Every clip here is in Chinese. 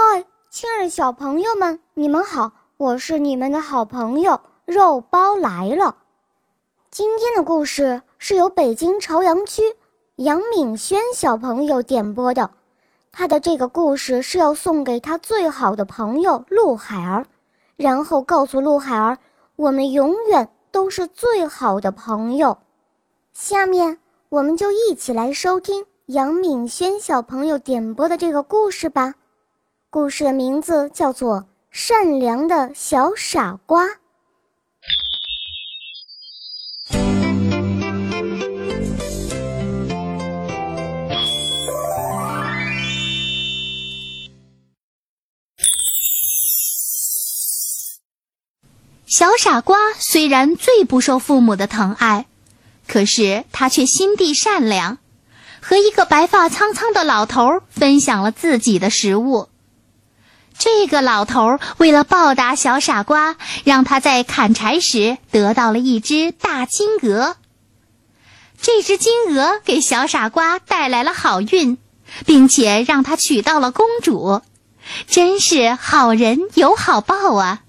嗨，亲爱的小朋友们，你们好！我是你们的好朋友肉包来了。今天的故事是由北京朝阳区杨敏轩小朋友点播的，他的这个故事是要送给他最好的朋友陆海儿，然后告诉陆海儿，我们永远都是最好的朋友。下面我们就一起来收听杨敏轩小朋友点播的这个故事吧。故事的名字叫做《善良的小傻瓜》。小傻瓜虽然最不受父母的疼爱，可是他却心地善良，和一个白发苍苍的老头分享了自己的食物。这个老头为了报答小傻瓜，让他在砍柴时得到了一只大金鹅。这只金鹅给小傻瓜带来了好运，并且让他娶到了公主，真是好人有好报啊！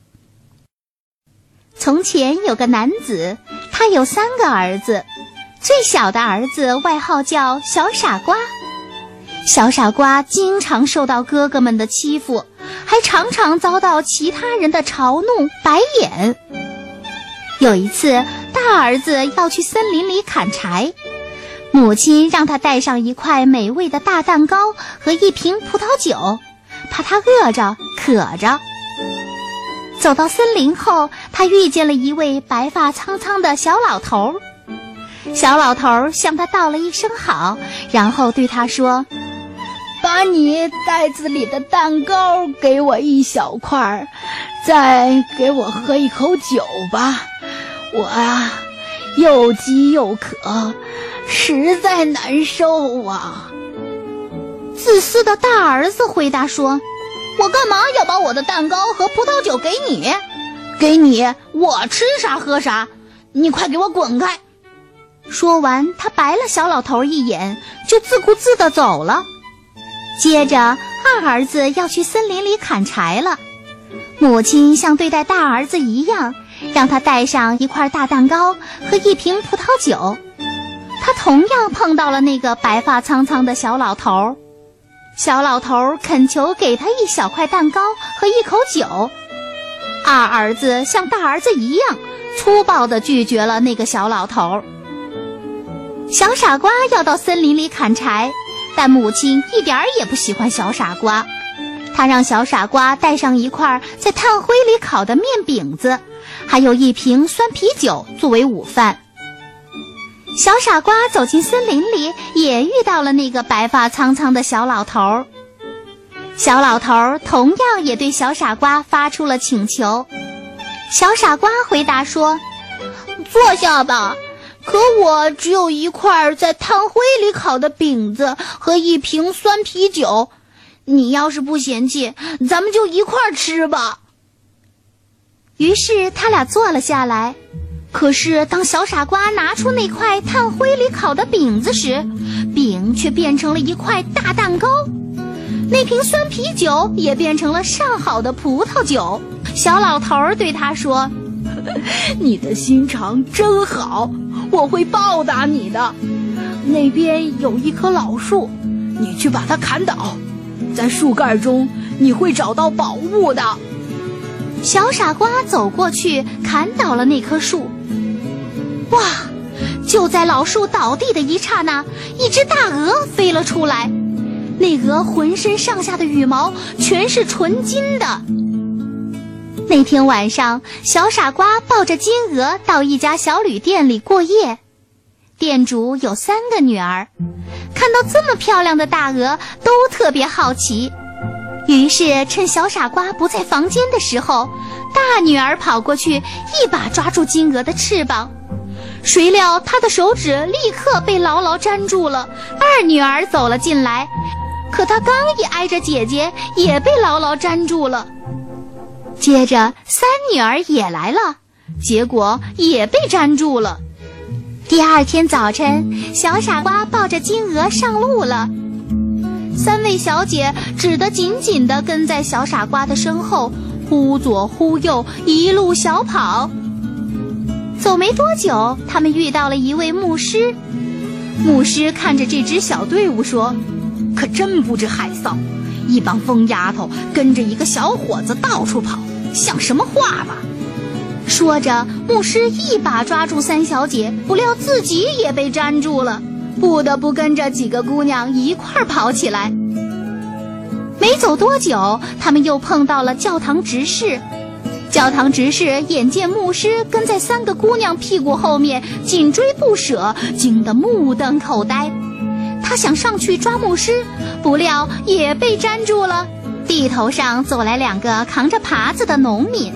从前有个男子，他有三个儿子，最小的儿子外号叫小傻瓜。小傻瓜经常受到哥哥们的欺负。还常常遭到其他人的嘲弄、白眼。有一次，大儿子要去森林里砍柴，母亲让他带上一块美味的大蛋糕和一瓶葡萄酒，怕他饿着渴着。走到森林后，他遇见了一位白发苍苍的小老头。小老头向他道了一声好，然后对他说。把你袋子里的蛋糕给我一小块儿，再给我喝一口酒吧。我啊，又饥又渴，实在难受啊。自私的大儿子回答说：“我干嘛要把我的蛋糕和葡萄酒给你？给你，我吃啥喝啥。你快给我滚开！”说完，他白了小老头一眼，就自顾自地走了。接着，二儿子要去森林里砍柴了。母亲像对待大儿子一样，让他带上一块大蛋糕和一瓶葡萄酒。他同样碰到了那个白发苍苍的小老头儿。小老头儿恳求给他一小块蛋糕和一口酒。二儿子像大儿子一样，粗暴地拒绝了那个小老头儿。小傻瓜要到森林里砍柴。但母亲一点儿也不喜欢小傻瓜，她让小傻瓜带上一块在炭灰里烤的面饼子，还有一瓶酸啤酒作为午饭。小傻瓜走进森林里，也遇到了那个白发苍苍的小老头儿。小老头儿同样也对小傻瓜发出了请求。小傻瓜回答说：“坐下吧。”可我只有一块在炭灰里烤的饼子和一瓶酸啤酒，你要是不嫌弃，咱们就一块吃吧。于是他俩坐了下来。可是当小傻瓜拿出那块炭灰里烤的饼子时，饼却变成了一块大蛋糕，那瓶酸啤酒也变成了上好的葡萄酒。小老头儿对他说。你的心肠真好，我会报答你的。那边有一棵老树，你去把它砍倒，在树干中你会找到宝物的。小傻瓜走过去，砍倒了那棵树。哇！就在老树倒地的一刹那，一只大鹅飞了出来。那鹅浑身上下的羽毛全是纯金的。那天晚上，小傻瓜抱着金鹅到一家小旅店里过夜。店主有三个女儿，看到这么漂亮的大鹅，都特别好奇。于是趁小傻瓜不在房间的时候，大女儿跑过去，一把抓住金鹅的翅膀。谁料她的手指立刻被牢牢粘住了。二女儿走了进来，可她刚一挨着姐姐，也被牢牢粘住了。接着，三女儿也来了，结果也被粘住了。第二天早晨，小傻瓜抱着金鹅上路了。三位小姐只得紧紧地跟在小傻瓜的身后，忽左忽右，一路小跑。走没多久，他们遇到了一位牧师。牧师看着这支小队伍说：“可真不知害臊，一帮疯丫头跟着一个小伙子到处跑，像什么话吗？”说着，牧师一把抓住三小姐，不料自己也被粘住了，不得不跟着几个姑娘一块儿跑起来。没走多久，他们又碰到了教堂执事。教堂执事眼见牧师跟在三个姑娘屁股后面紧追不舍，惊得目瞪口呆。他想上去抓牧师，不料也被粘住了。地头上走来两个扛着耙子的农民。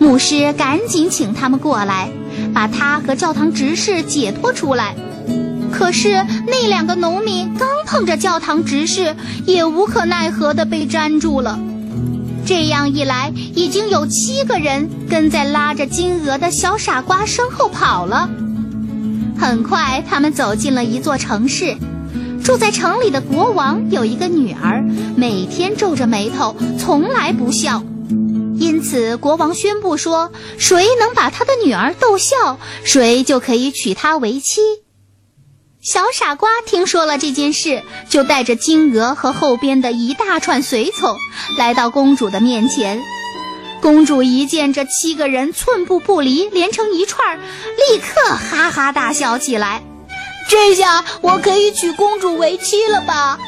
牧师赶紧请他们过来，把他和教堂执事解脱出来。可是那两个农民刚碰着教堂执事，也无可奈何地被粘住了。这样一来，已经有七个人跟在拉着金鹅的小傻瓜身后跑了。很快，他们走进了一座城市。住在城里的国王有一个女儿，每天皱着眉头，从来不笑。因此，国王宣布说：“谁能把他的女儿逗笑，谁就可以娶她为妻。”小傻瓜听说了这件事，就带着金鹅和后边的一大串随从，来到公主的面前。公主一见这七个人寸步不离，连成一串，立刻哈哈大笑起来。这下我可以娶公主为妻了吧？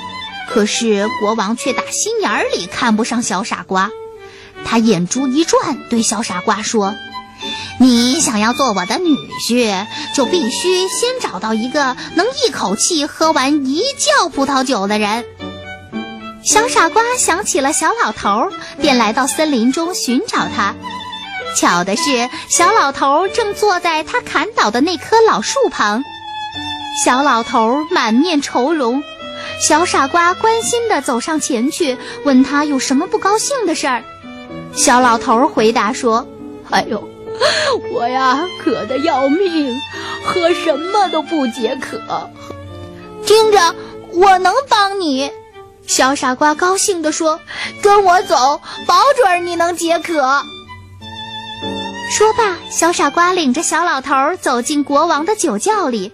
可是国王却打心眼里看不上小傻瓜。他眼珠一转，对小傻瓜说：“你想要做我的女婿，就必须先找到一个能一口气喝完一窖葡萄酒的人。”小傻瓜想起了小老头，便来到森林中寻找他。巧的是，小老头正坐在他砍倒的那棵老树旁。小老头满面愁容，小傻瓜关心地走上前去，问他有什么不高兴的事儿。小老头回答说：“哎呦，我呀渴得要命，喝什么都不解渴。听着，我能帮你。”小傻瓜高兴地说：“跟我走，保准你能解渴。”说罢，小傻瓜领着小老头走进国王的酒窖里。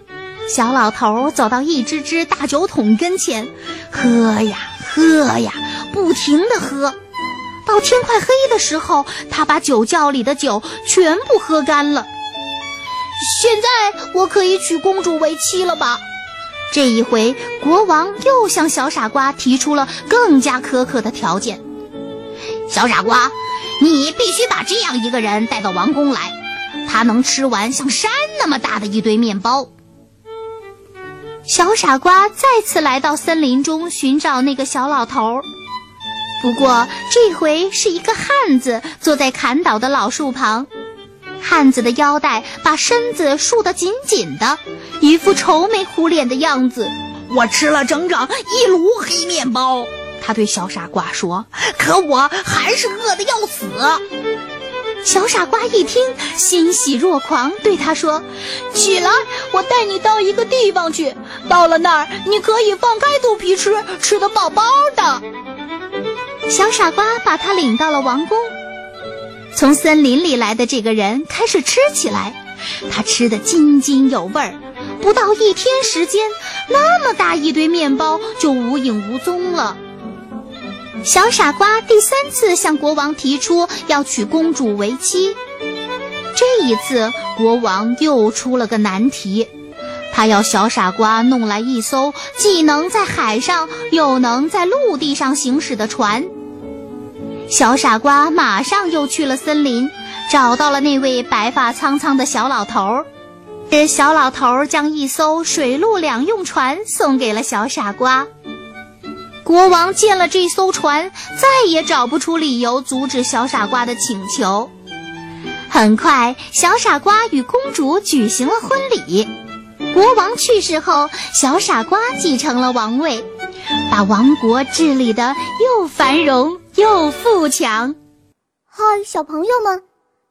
小老头走到一只只大酒桶跟前，喝呀喝呀，不停地喝。到天快黑的时候，他把酒窖里的酒全部喝干了。现在我可以娶公主为妻了吧？这一回，国王又向小傻瓜提出了更加苛刻的条件。小傻瓜，你必须把这样一个人带到王宫来，他能吃完像山那么大的一堆面包。小傻瓜再次来到森林中寻找那个小老头儿。不过这回是一个汉子坐在砍倒的老树旁，汉子的腰带把身子束得紧紧的，一副愁眉苦脸的样子。我吃了整整一炉黑面包，他对小傻瓜说：“可我还是饿得要死。”小傻瓜一听，欣喜若狂，对他说：“起来，我带你到一个地方去，到了那儿你可以放开肚皮吃，吃得饱饱的。”小傻瓜把他领到了王宫。从森林里来的这个人开始吃起来，他吃得津津有味儿。不到一天时间，那么大一堆面包就无影无踪了。小傻瓜第三次向国王提出要娶公主为妻，这一次国王又出了个难题。他要小傻瓜弄来一艘既能在海上又能在陆地上行驶的船。小傻瓜马上又去了森林，找到了那位白发苍苍的小老头儿。这小老头儿将一艘水陆两用船送给了小傻瓜。国王见了这艘船，再也找不出理由阻止小傻瓜的请求。很快，小傻瓜与公主举行了婚礼。国王去世后，小傻瓜继承了王位，把王国治理得又繁荣。又富强，嗨，小朋友们，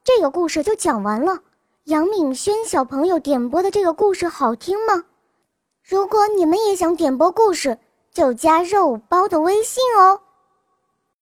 这个故事就讲完了。杨敏轩小朋友点播的这个故事好听吗？如果你们也想点播故事，就加肉包的微信哦。